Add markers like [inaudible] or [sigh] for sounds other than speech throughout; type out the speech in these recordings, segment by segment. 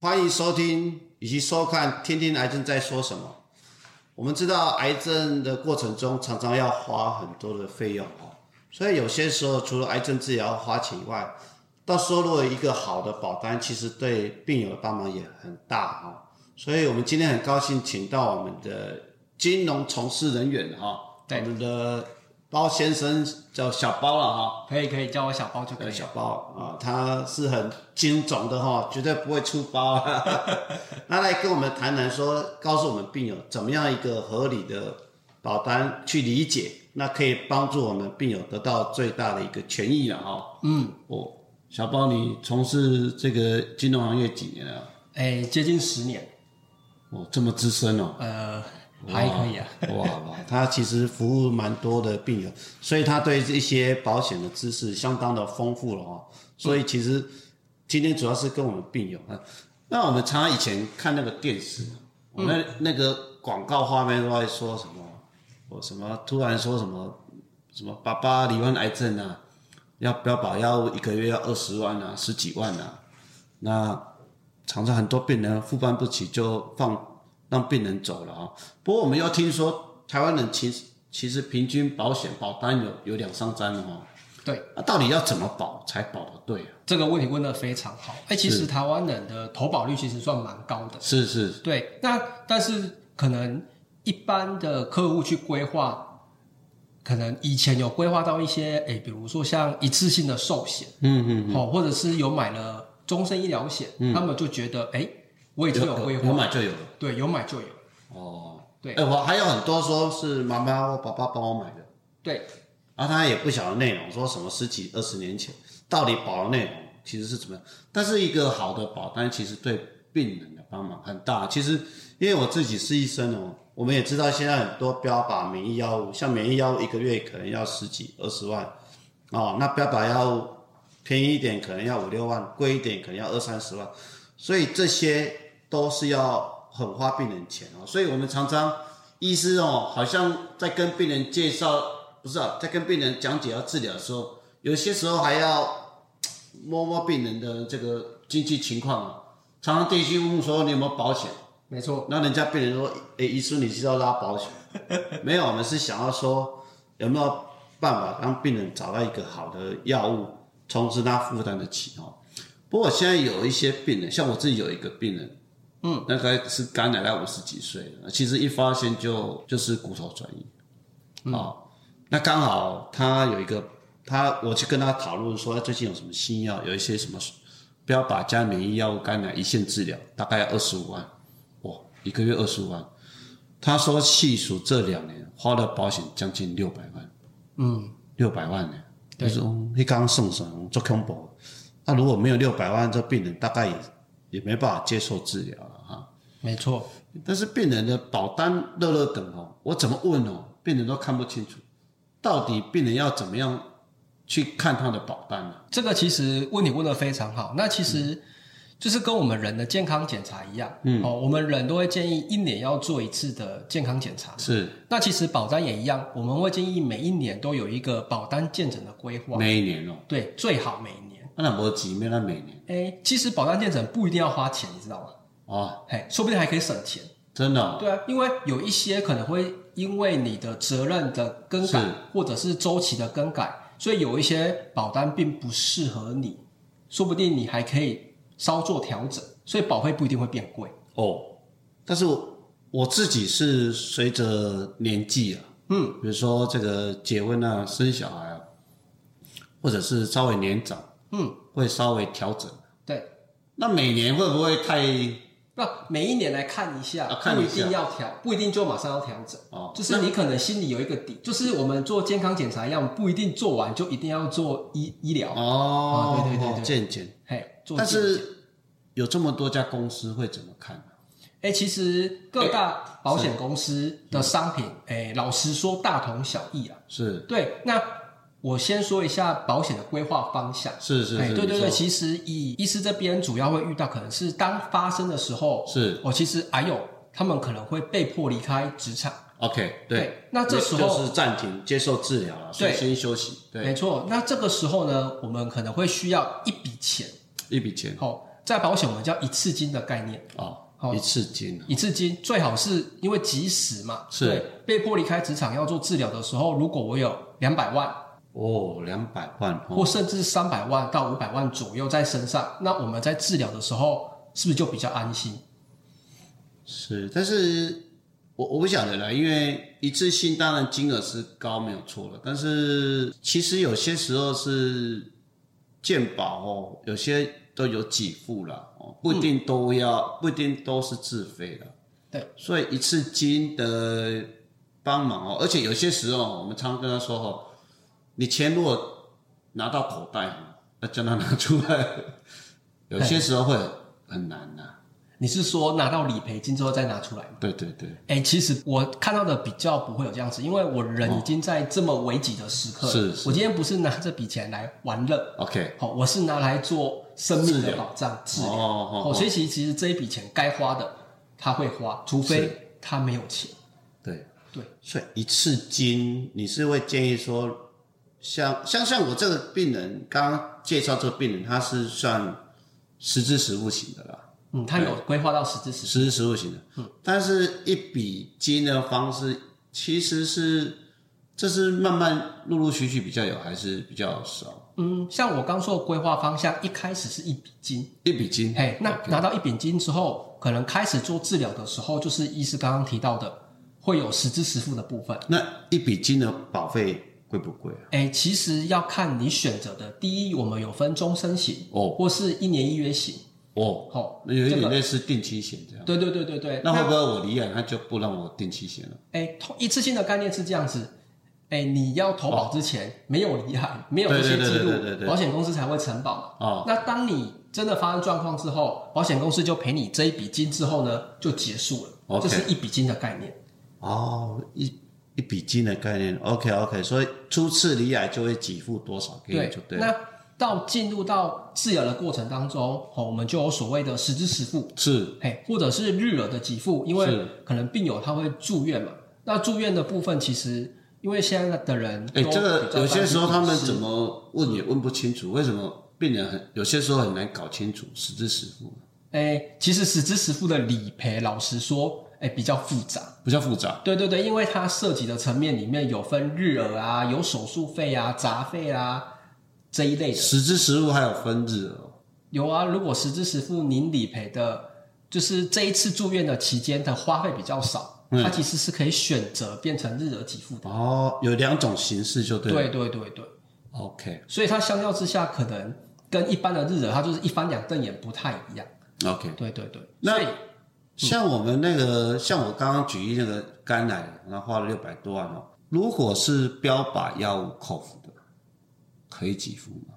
欢迎收听以及收看《天天癌症在说什么》。我们知道癌症的过程中常常要花很多的费用哦，所以有些时候除了癌症治疗花钱以外，到时候如果一个好的保单，其实对病友的帮忙也很大哈。所以我们今天很高兴请到我们的金融从事人员哈，我们的包先生叫小包了哈。可以可以叫我小包就可以。小包啊，他是很精总的哈，绝对不会出包。[laughs] 那来跟我们谈谈说，告诉我们病友怎么样一个合理的保单去理解，那可以帮助我们病友得到最大的一个权益了哈。嗯，哦，小包，你从事这个金融行业几年了？哎，接近十年。哦，这么资深哦。呃，还可以啊。哇哇，他其实服务蛮多的病友，所以他对这些保险的知识相当的丰富了哦。所以其实今天主要是跟我们病友啊。那我们常常以前看那个电视，那那个广告画面都在说什么？我什么突然说什么什么爸爸罹患癌症啊，要不要保要一个月要二十万啊，十几万啊？那常常很多病人负担不起，就放让病人走了啊。不过我们要听说，台湾人其实其实平均保险保单有有两三张哦。对，那到底要怎么保才保得对啊？这个问题问得非常好。哎，其实台湾人的投保率其实算蛮高的。是是。对，那但是可能一般的客户去规划，可能以前有规划到一些，哎，比如说像一次性的寿险，嗯嗯，好，或者是有买了终身医疗险，他们就觉得，哎，我已经有规划，有买就有了。对，有买就有。哦，对。哎，我还有很多说是妈妈或爸爸帮我买的。对。然后他也不晓得内容，说什么十几二十年前到底保的内容其实是怎么样？但是一个好的保单其实对病人的帮忙很大。其实因为我自己是医生哦，我们也知道现在很多标靶免疫药物，像免疫药物一个月可能要十几二十万哦，那标靶药物便宜一点可能要五六万，贵一点可能要二三十万，所以这些都是要很花病人钱哦。所以我们常常医师哦，好像在跟病人介绍。不是啊，在跟病人讲解要治疗的时候，有些时候还要摸摸病人的这个经济情况啊。常常电信问说你有没有保险？没错。那人家病人说：“哎，医生，你是要拉保险？” [laughs] 没有，我们是想要说有没有办法让病人找到一个好的药物，从此他负担得起哦。不过现在有一些病人，像我自己有一个病人，嗯，那个是肝癌，概五十几岁了，其实一发现就就是骨头转移，啊。那刚好他有一个，他我去跟他讨论说，他最近有什么新药，有一些什么不要把加免疫药物肝癌一线治疗，大概要二十五万，哇，一个月二十五万。他说细数这两年花了保险将近六百万，嗯，六百万呢，就是你刚刚送上做恐怖，那如果没有六百万，这病人大概也也没办法接受治疗了哈。没错，但是病人的保单乐乐等哦，我怎么问哦，病人都看不清楚。到底病人要怎么样去看他的保单呢？这个其实问题问的非常好。那其实就是跟我们人的健康检查一样，嗯，哦，我们人都会建议一年要做一次的健康检查。是。那其实保单也一样，我们会建议每一年都有一个保单健诊的规划。每一年哦。对，最好每一年。那我几没那每年？哎，其实保单健诊不一定要花钱，你知道吗？哦，嘿，说不定还可以省钱。真的？对啊，因为有一些可能会。因为你的责任的更改，或者是周期的更改，所以有一些保单并不适合你，说不定你还可以稍作调整，所以保费不一定会变贵哦。但是我自己是随着年纪啊，嗯，比如说这个结婚啊、生小孩啊，或者是稍微年长，嗯，会稍微调整。对，那每年会不会太？不每一年来看一下，不一定要调，不一定就马上要调整。哦，就是你可能心里有一个底，就是我们做健康检查一样，不一定做完就一定要做医医疗。哦，对对对对，健检。嘿，但是有这么多家公司会怎么看哎，其实各大保险公司的商品，哎，老实说大同小异啊。是。对，那。我先说一下保险的规划方向。是是是，对对对，其实以医师这边主要会遇到，可能是当发生的时候，是哦，其实还有他们可能会被迫离开职场。OK，对，那这时候就是暂停接受治疗了，对，先休息。对，没错。那这个时候呢，我们可能会需要一笔钱，一笔钱。好，在保险我们叫一次金的概念，哦，好一次金，一次金最好是因为即使嘛，是对被迫离开职场要做治疗的时候，如果我有两百万，哦，两百万哦，或甚至三百万到五百万左右在身上，那我们在治疗的时候是不是就比较安心？是，但是我我不晓得啦，因为一次性当然金额是高没有错了，但是其实有些时候是健保哦，有些都有给付了哦，不一定都要，不一定都是自费的。对，所以一次金的帮忙哦，而且有些时候我们常跟他说哦，你钱如果拿到口袋哦，要叫他拿出来，有些时候会很难呐、你是说拿到理赔金之后再拿出来吗？对对对，哎、其实我看到的比较不会有这样子，因为我人已经在这么危急的时刻了，是是。我今天不是拿这笔钱来玩乐，OK，好，我是拿来做生命的保障治疗。哦哦哦，所以其实其实这一笔钱该花的他会花，除非他没有钱。对。对，所以一次金，你是会建议说，像像像我这个病人，刚刚介绍这个病人，他是算实支实付型的啦，嗯，他有规划到实质实实支实付型的，嗯，但是一笔金的方式其实是这是慢慢陆陆续续比较有，还是比较少？嗯，像我刚说的规划方向，一开始是一笔金，一笔金，嘿，那拿到一笔金之后，可能开始做治疗的时候，就是医师刚刚提到的，会有实支实付的部分。那一笔金的保费贵不贵啊？哎，其实要看你选择的。第一，我们有分终身型，哦或是一年一约型。哦，好、那有一点类似定期险这样。对对对对对。那会不会我离癌他就不让我定期险了？哎，投一次性的概念是这样子，哎，你要投保之前、没有离海，没有这些记录保险公司才会承保嘛。哦，那当你真的发生状况之后，保险公司就赔你这一笔金之后呢，就结束了。OK 这是一笔金的概念。哦，一一笔金的概念，OK OK，所以初次离癌就会给付多少给你就对了。那到进入到治疗的过程当中，哦，我们就有所谓的实支实付，是。嘿，或者是日额的给付，因为可能病友他会住院嘛。那住院的部分，其实因为现在的人哎，都这个有些时候他们怎么问也问不清楚，为什么病人很有些时候很难搞清楚实支实付，哎，其实实支实付的理赔，老实说，哎，比较复杂。比较复杂。对对对，因为它涉及的层面里面有分日额啊，有手术费啊、杂费啊这一类的。实支实付还有分日额。有啊，如果实支实付您理赔的，就是这一次住院的期间的花费比较少，嗯它其实是可以选择变成日额给付的。哦，有两种形式就对了。对对对对，OK 所以它相较之下，可能跟一般的日额，它就是一翻两瞪眼，不太一样。OK，对对对，那所以像我们那个，像我刚刚举例那个肝癌，然后花了六百多万哦。如果是标靶药物口服的，可以给付吗？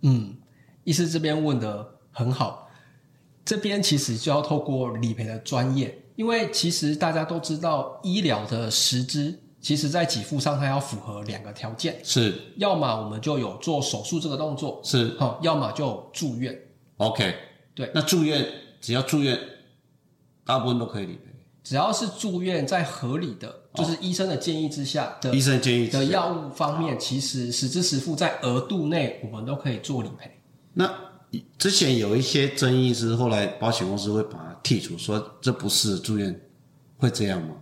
嗯，医师这边问的很好，这边其实就要透过理赔的专业，因为其实大家都知道，医疗的实支，其实在给付上它要符合两个条件，是要么我们就有做手术这个动作，是好、要么就住院。OK。对，那住院只要住院，大部分都可以理赔。只要是住院在合理的，就是医生的建议之下的医生建议的药物方面，其实实支实付在额度内，我们都可以做理赔。那之前有一些争议是，后来保险公司会把它剔除，说这不是住院，会这样吗？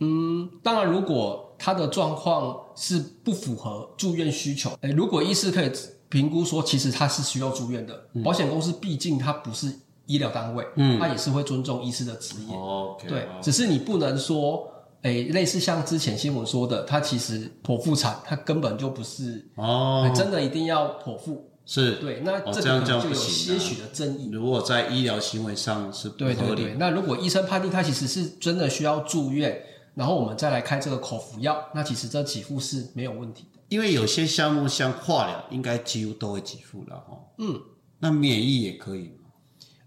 嗯当然，如果他的状况是不符合住院需求，诶，如果医师可以评估说，其实他是需要住院的，嗯保险公司毕竟它不是医疗单位，嗯，他也是会尊重医师的职业。对，只是你不能说，诶，类似像之前新闻说的，他其实剖腹产，他根本就不是，哦。诶，真的一定要剖腹，是。对，那这样个就有些许的争议。如果在医疗行为上是不合理，对对对，那如果医生判定他其实是真的需要住院，然后我们再来开这个口服药，那其实这给付是没有问题的。因为有些项目像化疗，应该几乎都会给付了哈。嗯，那免疫也可以吗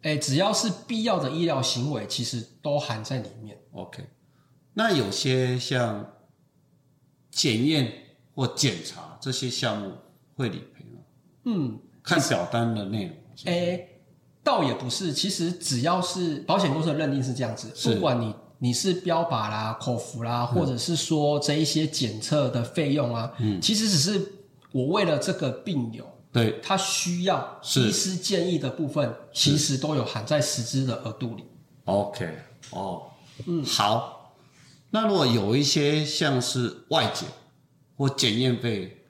哎，只要是必要的医疗行为，其实都含在里面。？OK，那有些像检验或检查这些项目会理赔吗？嗯，看表单的内容。哎，倒也不是，其实只要是保险公司的认定是这样子，不管你你是标靶啦、口服啦，或者是说这一些检测的费用啊，嗯，其实只是我为了这个病友，对，他需要是。医师建议的部分，其实都有含在实支的额度里。OK，哦，嗯，好。那如果有一些像是外检或检验费、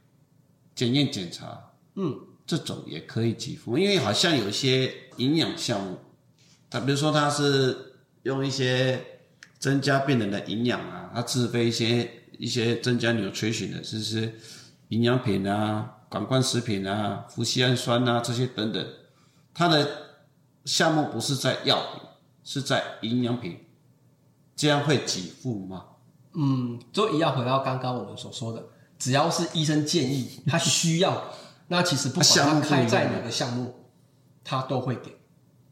检验检查，嗯，这种也可以给付，因为好像有一些营养项目，他比如说它是用一些增加病人的营养啊，他自费一些一些增加 nutrition 的，就是营养品啊、管灌食品啊、氟西氨酸啊这些等等，它的项目不是在药品，是在营养品，这样会给付吗？嗯，就一样回到刚刚我们所说的，只要是医生建议他需要，[laughs] 那其实不管他开在哪个项目，他都会给，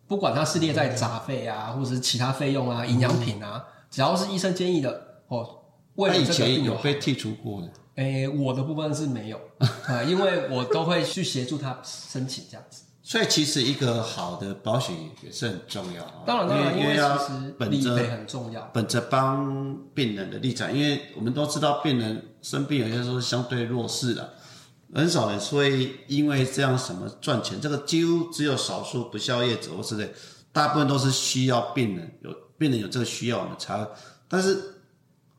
不管他是列在杂费啊，或者是其他费用啊、营养品啊，只要是医生建议的哦，为他以了这个前有被剔除过的。诶，我的部分是没有，呃，[laughs] 因为我都会去协助他申请这样子。所以其实一个好的保险也是很重要啊。当然，当然，因为因要其实本着理赔很重要。本着帮病人的立场，因为我们都知道病人生病有些时候是相对弱势的，很少人会因为这样什么赚钱，这个几乎只有少数不孝业者或之类，大部分都是需要病人有病人有这个需要我们才，但是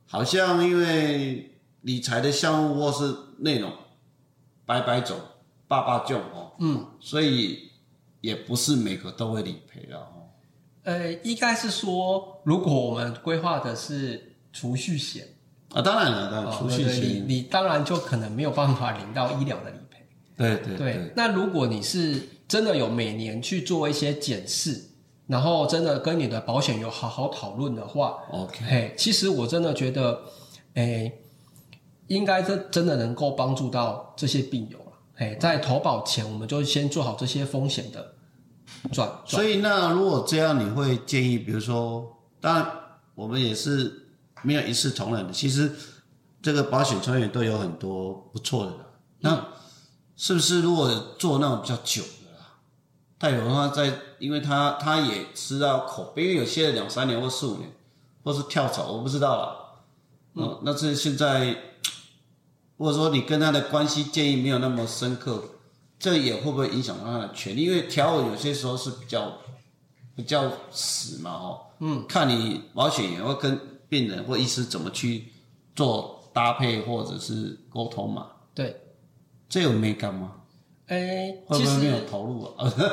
好像因为理财的项目或是内容百百种、爸爸就哦，嗯，所以也不是每个都会理赔的哦。呃，应该是说，如果我们规划的是储蓄险，啊，当然了，当然哦储蓄险，你当然就可能没有办法领到医疗的理赔。对对对，那如果你是真的有每年去做一些检视，然后真的跟你的保险有好好讨论的话，，OK，嘿，其实我真的觉得，诶，应该真真的能够帮助到这些病友了。嘿，在投保前，我们就先做好这些风险的转转。所以那如果这样，你会建议，比如说，当然我们也是没有一视同仁的，其实这个保险专员都有很多不错的啦，那是不是如果做那种比较久的啦，代表他在，因为他他也吃到口碑，因为有些人两三年或四五年，或是跳槽，我不知道啦。嗯，那这现在，或者说你跟他的关系建议没有那么深刻，这也会不会影响到他的权利？因为条文有些时候是比较比较死嘛，哦，嗯，看你保险员会跟病人或医师怎么去做搭配或者是沟通嘛，对，这有美感吗？诶，其实会不会没有投入啊？[laughs] 不会不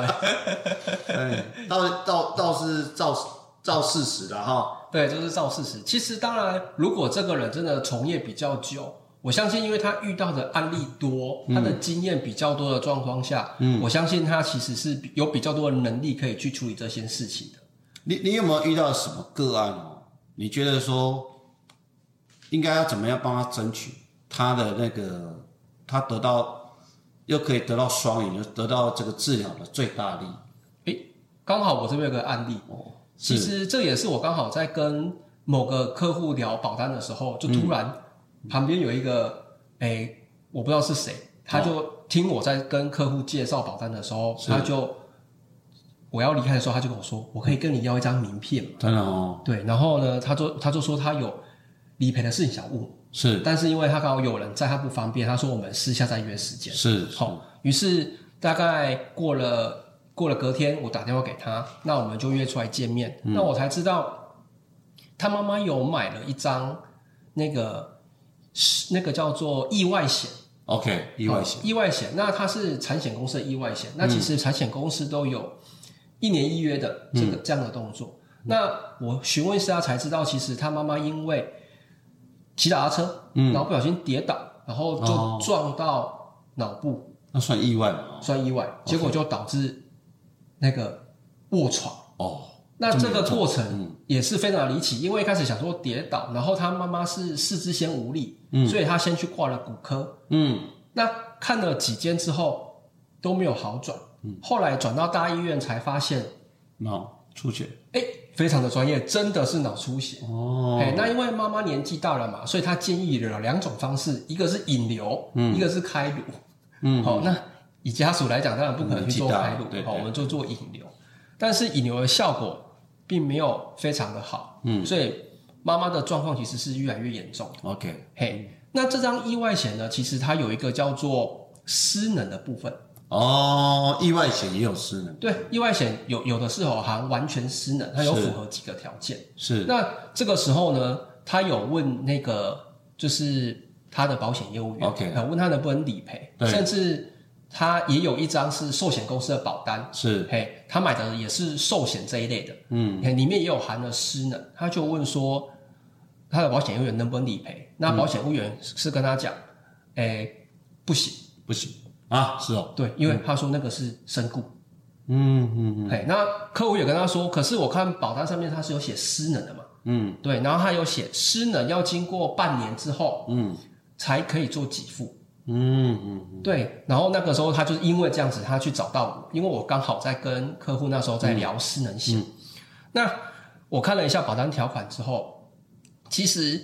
会，哎，倒倒倒是照照事实的哈。对，就是照事实。其实当然，如果这个人真的从业比较久，我相信，因为他遇到的案例多，他的经验比较多的状况下，嗯，我相信他其实是有比较多的能力可以去处理这些事情的。你你有没有遇到什么个案哦？你觉得说应该要怎么样帮他争取他的那个他得到又可以得到双赢，就得到这个治疗的最大利？刚好我这边有个案例，哦，其实这也是我刚好在跟某个客户聊保单的时候，就突然旁边有一个，哎、我不知道是谁，他就听我在跟客户介绍保单的时候，他就我要离开的时候，他就跟我说，我可以跟你要一张名片吗？真的哦，对，然后呢，他就他就说他有理赔的事情想问我，是。但是因为他刚好有人在，他不方便，他说我们私下再约时间。是好，于是大概过了过了隔天，我打电话给他，那我们就约出来见面。嗯。那我才知道，他妈妈有买了一张那个那个叫做意外险，OK 意外险。哦意外险。那它是产险公司的意外险，那其实产险公司都有一年一约的这个、这样的动作。那我询问一下才知道，其实他妈妈因为骑脚踏车，然后不小心跌倒，然后哦。就撞到脑部，那算意外嘛？算意外，结果就导致那个卧床。哦，那这个过程也是非常离奇，因为一开始想说跌倒，然后他妈妈是四肢先无力，所以他先去挂了骨科。嗯，那看了几间之后都没有好转，后来转到大医院才发现，脑出血哎，非常的专业，真的是脑出血。哦，哎，那因为妈妈年纪大了嘛，所以他建议了两种方式，一个是引流，嗯一个是开颅。嗯，[laughs] 好、那以家属来讲，当然不可能去做开颅年纪大，对好，对我们就做引流。但是引流的效果并没有非常的好，嗯，所以妈妈的状况其实是越来越严重的。OK 嘿，那这张意外险呢，其实它有一个叫做失能的部分。哦，意外险也有失能，对，意外险有有的是哦，含完全失能，它有符合几个条件。是那这个时候呢，他有问那个就是他的保险业务员问他能不能理赔，甚至他也有一张是寿险公司的保单，是，嘿，他买的也是寿险这一类的，嗯，里面也有含了失能，他就问说他的保险业务员能不能理赔？那保险业务员是跟他讲，哎、不行，不行。啊，是哦，对，因为他说那个是身故，嗯嗯嗯。嘿，那客户也跟他说，可是我看保单上面他是有写失能的嘛，嗯。对，然后他有写失能要经过半年之后嗯。才可以做给付，嗯嗯对，然后那个时候他就是因为这样子，他去找到我，因为我刚好在跟客户那时候在聊失能险。那我看了一下保单条款之后，其实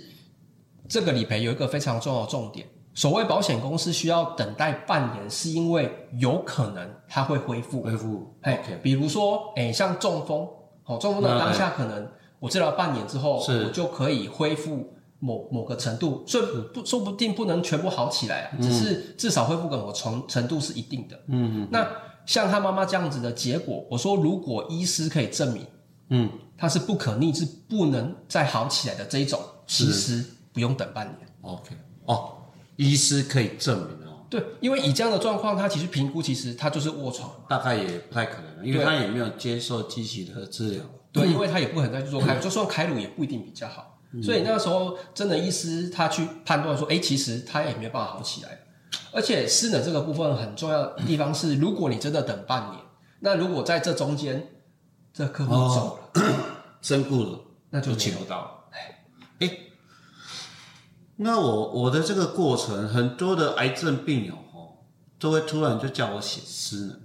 这个理赔有一个非常重要的重点，所谓保险公司需要等待半年，是因为有可能它会恢复。恢复哎比如说，哎，像中风，哦，中风的那当下可能我治疗半年之后，是。我就可以恢复某某个程度，所以不说不定不能全部好起来啊，只是至少恢复个某程程度是一定的。嗯嗯那像他妈妈这样子的结果，我说如果医师可以证明嗯，他是不可逆，是不能再好起来的这一种，其实不用等半年。OK，哦，医师可以证明哦，对，因为以这样的状况，他其实评估其实他就是卧床。大概也不太可能，因为他也没有接受积极的治疗，对，因为他也不可能再去做开颅，就算开颅也不一定比较好。所以那个时候真的医师他去判断说，哎，其实他也没有办法好起来。而且失能这个部分很重要的地方是，如果你真的等半年，那如果在这中间这客户走了，身故了那就就请不到。了。哎，那我我的这个过程，很多的癌症病友哦，都会突然就叫我写失能，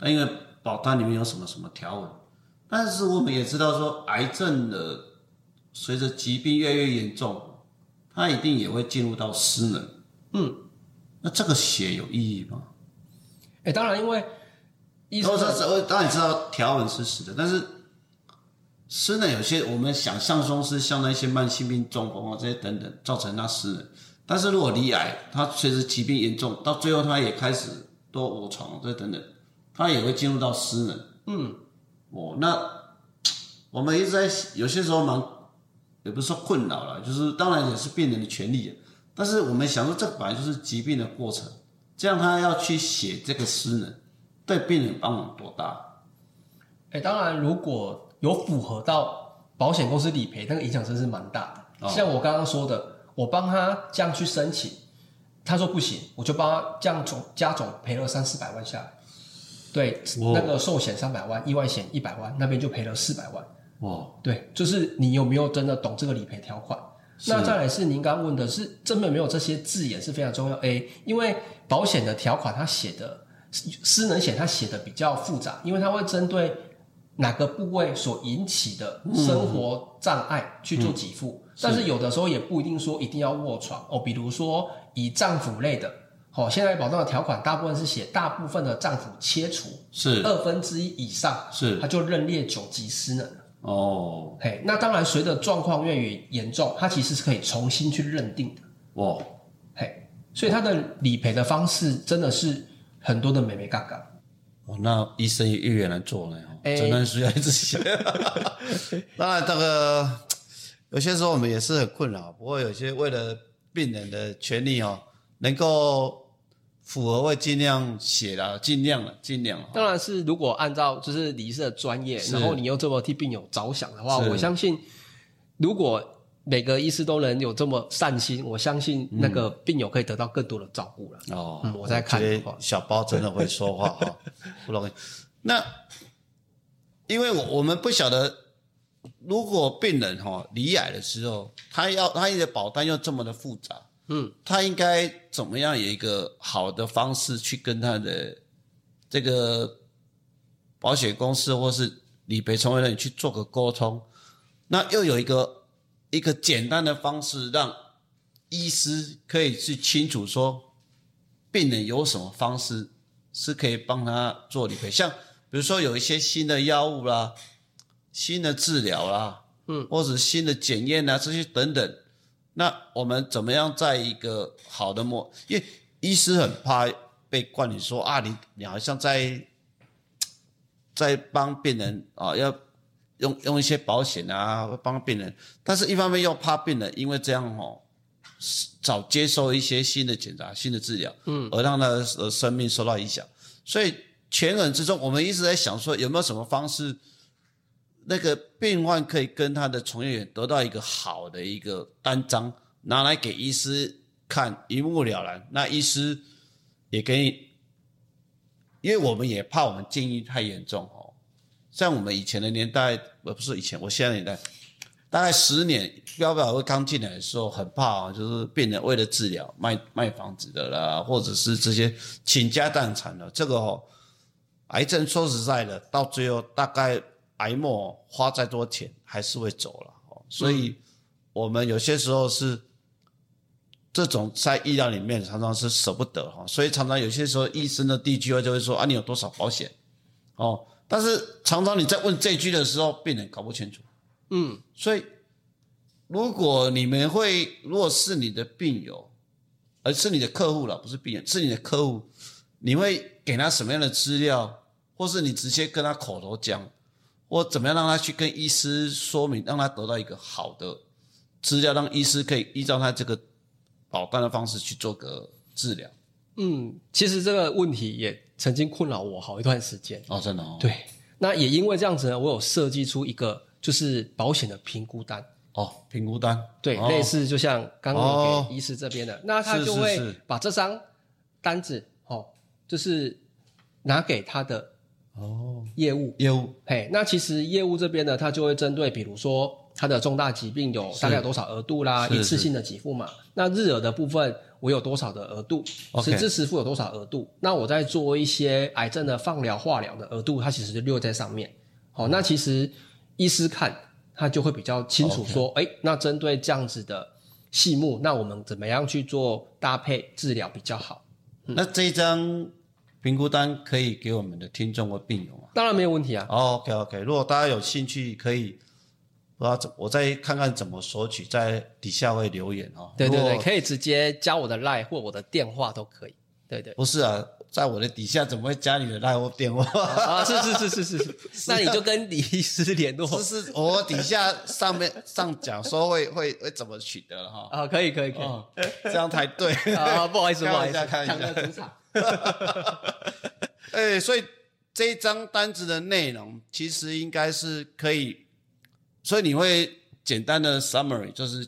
那因为保单里面有什么什么条文，但是我们也知道说，癌症的随着疾病越来越严重，他一定也会进入到失能。嗯，那这个写有意义吗？哎，当然因为医生当然知道条文是死的，但是失能有些我们想象中是像那些慢性病、中风啊这些等等造成他失能，但是如果离癌，他随着疾病严重，到最后他也开始多卧床这等等，他也会进入到失能。嗯，哦，那我们一直在有些时候蛮，也不是说困扰了，就是当然也是病人的权利，但是我们想说这本来就是疾病的过程，这样他要去写这个诗呢，对病人帮忙多大？哎，当然如果有符合到保险公司理赔，那个影响真是蛮大的。哦像我刚刚说的，我帮他这样去申请，他说不行，我就帮他这样总加总赔了三四百万下来。对，那个寿险三百万，意外险一百万，那边就赔了四百万。哇，对，就是你有没有真的懂这个理赔条款？那再来是您刚刚问的是真的没有这些字眼是非常重要。A，因为保险的条款它写的失能险它写的比较复杂，因为它会针对哪个部位所引起的生活障碍去做给付，但是有的时候也不一定说一定要卧床哦，比如说以脏腑类的。哦，现在保障的条款大部分是写大部分的脏腑切除是二分之一以上，是它就认列九级失能了。哦，嘿，那当然，随着状况越越严重，它其实是可以重新去认定的。哇，嘿，所以它的理赔的方式真的是很多的美眉嘎嘎。哦，那医生也越难做了哦，哎诊断书要一直写。[laughs] [laughs] 当然，这个有些时候我们也是很困扰，不过有些为了病人的权利哦，能够符合会尽量写啦，尽量了，尽量哦。当然是如果按照就是李医师的专业，然后你又这么替病友着想的话，我相信如果每个医师都能有这么善心，我相信那个病友可以得到更多的照顾了。哦，嗯我在看小包真的会说话哈，[laughs] 不容易。那因为我我们不晓得，如果病人哈离癌的时候，他要他的保单又这么的复杂，嗯，他应该怎么样有一个好的方式去跟他的这个保险公司或是理赔从业人员去做个沟通，那又有一个一个简单的方式，让医师可以去清楚说病人有什么方式是可以帮他做理赔，像比如说有一些新的药物啦、新的治疗啦，嗯，或者新的检验啊这些等等，那我们怎么样在一个好的模？因为医师很怕被冠你说啊，你你好像在在帮病人啊，要用用一些保险啊，帮病人，但是一方面又怕病人因为这样哦，早接受一些新的检查、新的治疗，嗯，而让他的生命受到影响。所以权衡之中，我们一直在想说，有没有什么方式，那个病患可以跟他的从业员得到一个好的一个单张，拿来给医师看，一目了然。那医师也可以，因为我们也怕我们建议太严重哦。像我们以前的年代，呃，不是以前，我现在的年代，大概十年，标标会刚进来的时候，很怕啊，就是病人为了治疗卖卖房子的啦，或者是这些倾家荡产的，这个哦，癌症说实在的，到最后大概癌末花再多钱还是会走了哦，所以我们有些时候是这种在医疗里面常常是舍不得哈，所以常常有些时候医生的第一句话就会说啊，你有多少保险哦。但是常常你在问这句的时候，病人搞不清楚。嗯，所以如果你们会，如果是你的病友，而是你的客户了，不是病人，是你的客户，你会给他什么样的资料，或是你直接跟他口头讲，或怎么样让他去跟医师说明，让他得到一个好的资料，让医师可以依照他这个保单的方式去做个治疗。嗯，其实这个问题也曾经困扰我好一段时间。哦，真的哦。对，那也因为这样子呢，我有设计出一个就是保险的评估单。哦，评估单。对，类似就像刚刚给医师这边的，那他就会把这张单子，哦，就是拿给他的哦业务业务。嘿，那其实业务这边呢，它就会针对，比如说它的重大疾病有大概有多少额度啦，一次性的给付嘛，那日额的部分。我有多少的额度？实支实付有多少额度？那我在做一些癌症的放疗、化疗的额度，它其实就列在上面。好，那其实医师看他就会比较清楚说，哎，那针对这样子的细目，那我们怎么样去做搭配治疗比较好？那这一张评估单可以给我们的听众或病友吗？当然没有问题啊。OK OK，如果大家有兴趣，可以。不知道怎，我再看看怎么索取，在底下会留言哦。对对对，可以直接加我的 line 或我的电话都可以。对对，不是啊，在我的底下怎么会加你的 line 或电话啊？是是是是是是，[laughs] 那你就跟李医师联络。是是，我底下上面上讲说会 [laughs] 会会怎么取得哈？啊，可以可以可以，这样才对啊。不好意思，[laughs] 不好意思，看一下主场。[laughs] 哎，所以这一张单子的内容其实应该是可以。所以你会简单的 summary，就是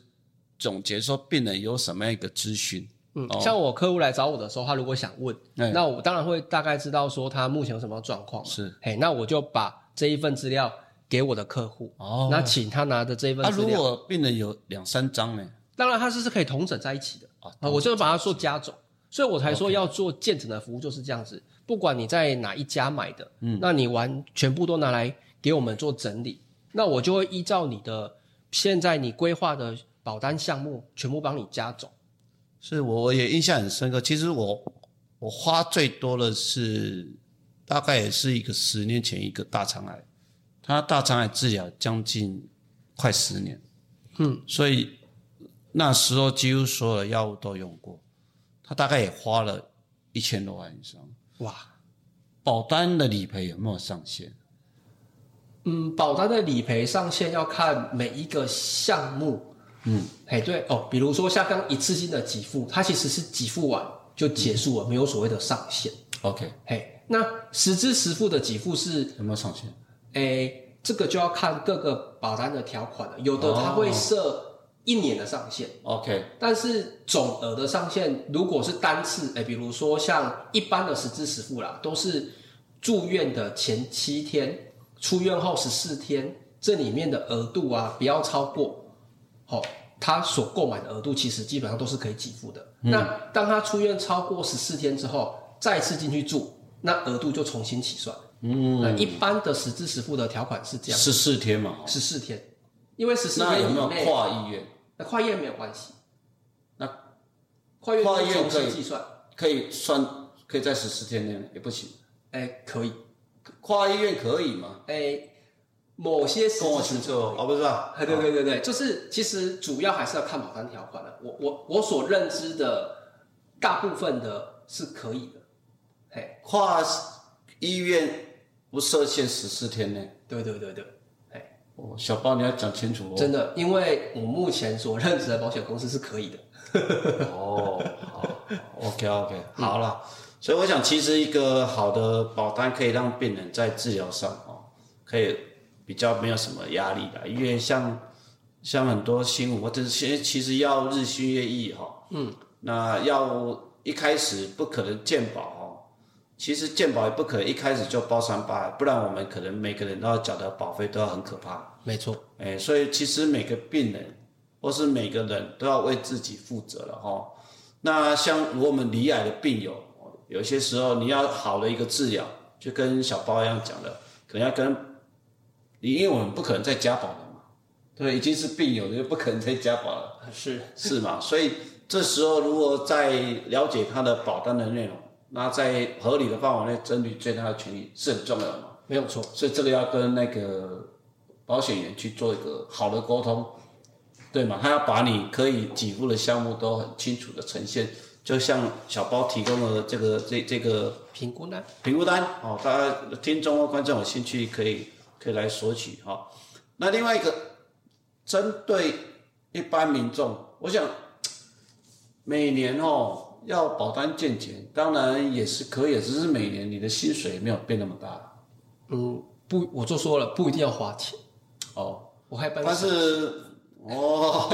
总结说病人有什么样一个咨询。嗯，像我客户来找我的时候，他如果想问，那我当然会大概知道说他目前有什么状况。是，嘿，那我就把这一份资料给我的客户。哦，那请他拿着这一份资料。如果病人有两三张呢？当然他是是可以同诊在一起的。啊，我就是把它做加总，所以我才说要做见诊的服务就是这样子。不管你在哪一家买的，嗯，那你完全部都拿来给我们做整理。那我就会依照你的现在你规划的保单项目，全部帮你加总。是，我也印象很深刻。其实我我花最多的是大概也是一个十年前一个大肠癌，他大肠癌治疗将近快十年，嗯，所以那时候几乎所有的药物都用过，他大概也花了一千多万以上。哇，保单的理赔有没有上限？嗯，保单的理赔上限要看每一个项目。嗯，哎，对哦，比如说像刚一次性的给付，它其实是给付完就结束了，没有所谓的上限。OK，嘿，那实支实付的给付是有没有上限？哎，这个就要看各个保单的条款了，有的它会设一年的上限。OK，但是总额的上限如果是单次，哎，比如说像一般的实支实付啦，都是住院的前七天。出院后十四天，这里面的额度啊，不要超过，好，他所购买的额度其实基本上都是可以给付的。那当他出院超过十四天之后，再次进去住，那额度就重新起算。嗯，那一般的实支实付的条款是这样。十四天嘛，十四天，因为十四天有没有跨医院？那跨医院没有关系。那跨医院可以计算，可以算，可以在十四天内也不行。哎，可以。跨医院可以吗？哎，某些跟我清楚哦，不是吧？对对对对，就是其实主要还是要看保单条款的。我我我所认知的大部分的是可以的。嘿，跨医院不设限十四天内。对对对对，哦，小包你要讲清楚哦。真的，因为我目前所任职的保险公司是可以的。哦，好，OK OK，好了。所以我想，其实一个好的保单可以让病人在治疗上哦，可以比较没有什么压力的，因为像像很多新闻或者是其实要日新月异哈，嗯，那要一开始不可能健保哦，其实健保也不可能一开始就包三八，不然我们可能每个人都要缴的保费都要很可怕，没错，哎，所以其实每个病人或是每个人都要为自己负责了哈。那像我们离癌的病友。有些时候你要好的一个治疗，就跟小包一样讲的，可能要跟，因为我们不可能再加保了嘛，对，已经是病友了，就不可能再加保了，[laughs] 是是嘛？所以这时候如果在了解他的保单的内容，那在合理的范围内争取最大的权益是很重要的嘛，没有错。所以这个要跟那个保险员去做一个好的沟通，对嘛？他要把你可以给付的项目都很清楚的呈现。就像小包提供的这个这这个评估单，评估单哦，大家听众或观众有兴趣可以可以来索取哈。那另外一个针对一般民众，我想每年哦要保单健检，当然也是可以，只是每年你的薪水没有变那么大。嗯，不，我就说了，不一定要花钱哦，我还但是。哦，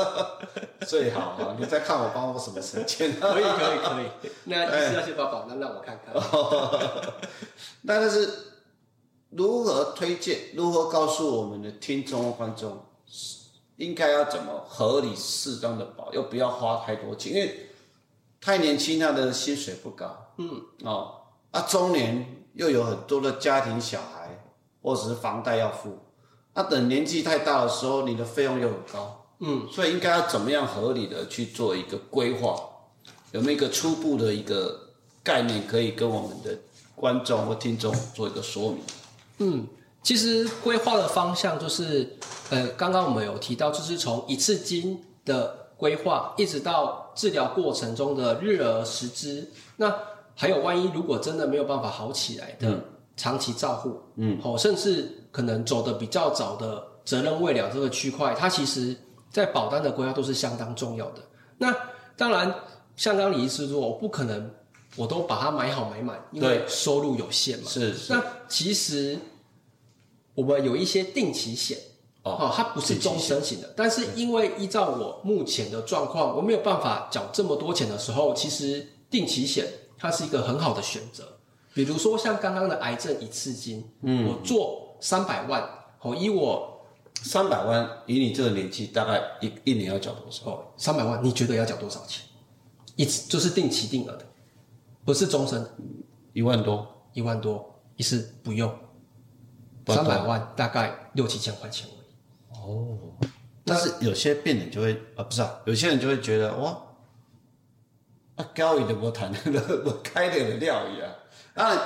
[laughs] 最好啊！你在看我帮我什么省钱？[laughs] 可以可以可以。那你是要先把保单让我看看。那但是如何推荐？如何告诉我们的听众和观众，应该要怎么合理适当的保，又不要花太多钱？因为太年轻，他的薪水不高。嗯。哦，啊，中年又有很多的家庭小孩，或者是房贷要付。那等年纪太大的时候，你的费用又很高，嗯，所以应该要怎么样合理的去做一个规划？有没有一个初步的一个概念，可以跟我们的观众或听众做一个说明？嗯，其实规划的方向就是，呃，刚刚我们有提到，就是从一次金的规划，一直到治疗过程中的日额实支，那还有万一如果真的没有办法好起来的。长期照护，嗯，好，甚至可能走的比较早的责任未了这个区块，它其实在保单的规划都是相当重要的。那当然，像刚李医师说，我不可能我都把它买好买满，因为收入有限嘛。是。那其实我们有一些定期险，哦，它不是终身型的，但是因为依照我目前的状况，我没有办法缴这么多钱的时候，其实定期险它是一个很好的选择。比如说像刚刚的癌症一次金，嗯，我做三百万，哦，以我三百万，以你这个年纪，大概一一年要缴多少？哦，三百万，你觉得要缴多少钱？一次就是定期定额的，不是终身，一万多，一万多，一次不用，三百万大概六七千块钱。哦，但是有些病人就会啊，不是啊，有些人就会觉得哇，啊高一点我谈的我开点的料一样。当然，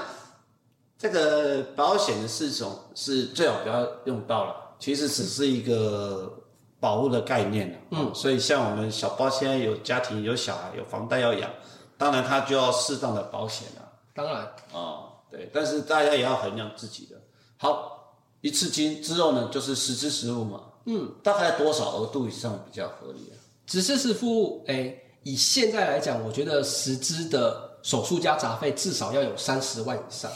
这个保险的四种是最好不要用到了，其实只是一个保护的概念嗯，所以像我们小包现在有家庭、有小孩、有房贷要养，当然他就要适当的保险了。当然啊，对，但是大家也要衡量自己的。好，一次金之后呢，就是实支实付嘛。嗯，大概多少额度以上比较合理啊？实支实付，哎，以现在来讲，我觉得实支的。手术加杂费至少要有三十万以上。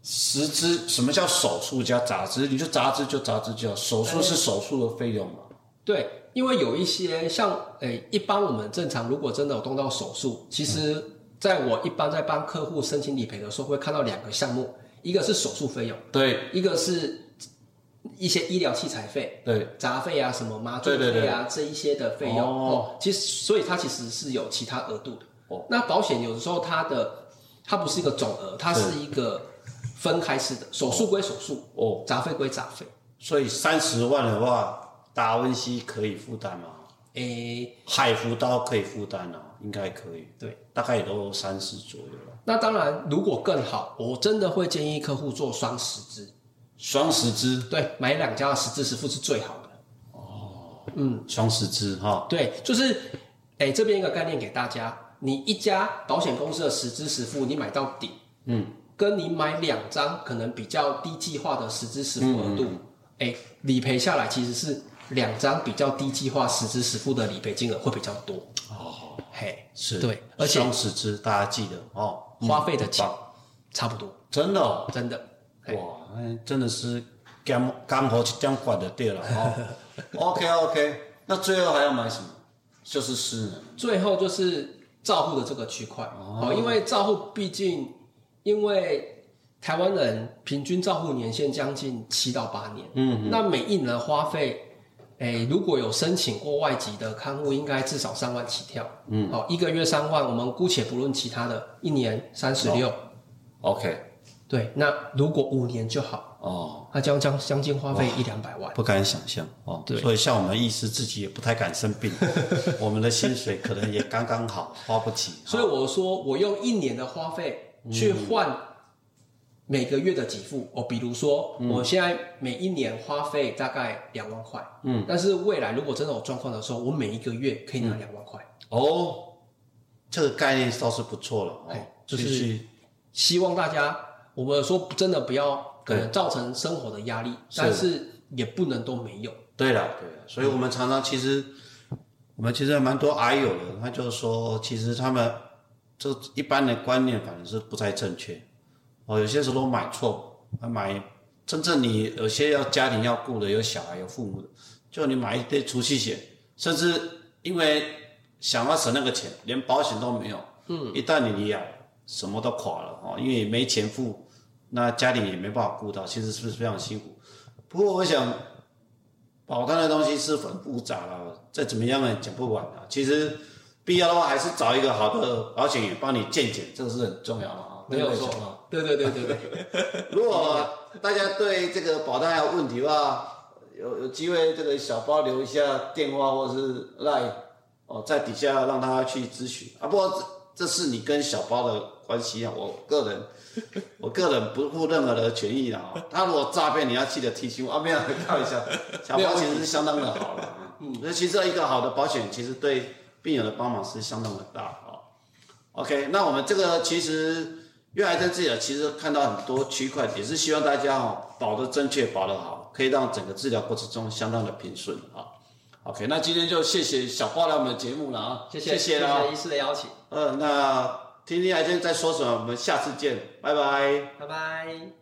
实支什么叫手术加杂支？你就杂支就杂支就好，手术是手术的费用嘛？对，因为有一些像诶，一般我们正常如果真的有动到手术，其实在我一般在帮客户申请理赔的时候，会看到两个项目，一个是手术费用，对，一个是一些医疗器材费，对，杂费啊，什么麻醉费啊这一些的费用哦，其实所以它其实是有其他额度的。哦那保险有的时候它的它不是一个总额，它是一个分开式的，手术归手术，哦，杂费归杂费。所以三十万的话，达文西可以负担吗？诶，海福刀可以负担啊，应该可以。对，大概也都三十左右了。那当然，如果更好，我真的会建议客户做双十支。双十支？对，买两家的十支十付是最好的。哦，嗯，双十支哈。对，就是，哎，这边一个概念给大家。你一家保险公司的十支十付，你买到底，嗯，跟你买两张可能比较低计划的十支十付额度，哎、理赔下来其实是两张比较低计划十支十付的理赔金额会比较多。哦，嘿，是对，而且双十支大家记得哦，花费的钱嗯差不多，真的哦，真的。哇，那真的是干干活一点管的对了哦。[laughs] OK OK，那最后还要买什么？就是私人。最后就是照护的这个区块哦，因为照护毕竟因为台湾人平均照护年限将近七到八年，嗯，那每一年的花费，诶，如果有申请过外籍的看护，应该至少三万起跳，嗯，好，一个月三万，我们姑且不论其他的，一年三十六，OK，对，那如果五年就好，哦，那将将将近花费一两百万，不敢想象哦。对。所以像我们医师自己也不太敢生病，[laughs] 我们的薪水可能也刚刚好，花不起。所以我说，我用一年的花费去换每个月的给付。哦，比如说，我现在每一年花费大概两万块，嗯，但是未来如果真的有状况的时候，我每一个月可以拿两万块。哦，这个概念倒是不错了哦哎，就是希望大家，我们说真的不要可能造成生活的压力，但是。也不能都没有。对了，对了，所以我们常常其实，我们其实蛮多癌友的，他就是说，其实他们这一般的观念反正是不太正确，哦，有些时候买错，买真正你有些要家庭要顾的，有小孩有父母的，就你买一堆储蓄险，甚至因为想要省那个钱，连保险都没有，嗯，一旦你离癌，什么都垮了哦，因为没钱付，那家里也没办法顾到，其实是不是非常辛苦？不过我想。保单的东西是很复杂了，再怎么样也讲不完啊。其实必要的话，还是找一个好的保险员帮你鉴检，这个是很重要的啊。没有错啊对错，对对对对对，[laughs] 如果大家对这个保单还有问题的话，有有机会这个小包留一下电话或是 line 哦，在底下让他去咨询啊。不过这这是你跟小包的关系啊，我个人 [laughs] 我个人不负任何的权益啊。哦他如果诈骗，你要记得提醒我啊。没有开玩笑，[laughs] 小包其实是相当的好了。嗯，那其实一个好的保险，其实对病友的帮忙是相当的大哦。OK，那我们这个其实月癌症治疗，其实看到很多区块，也是希望大家哦保的正确，保的好，可以让整个治疗过程中相当的平顺啊。OK，那今天就谢谢小花来我们的节目了啊，谢谢谢了啊。医师的邀请，嗯，那听听癌症在说什么，我们下次见，拜拜。拜拜。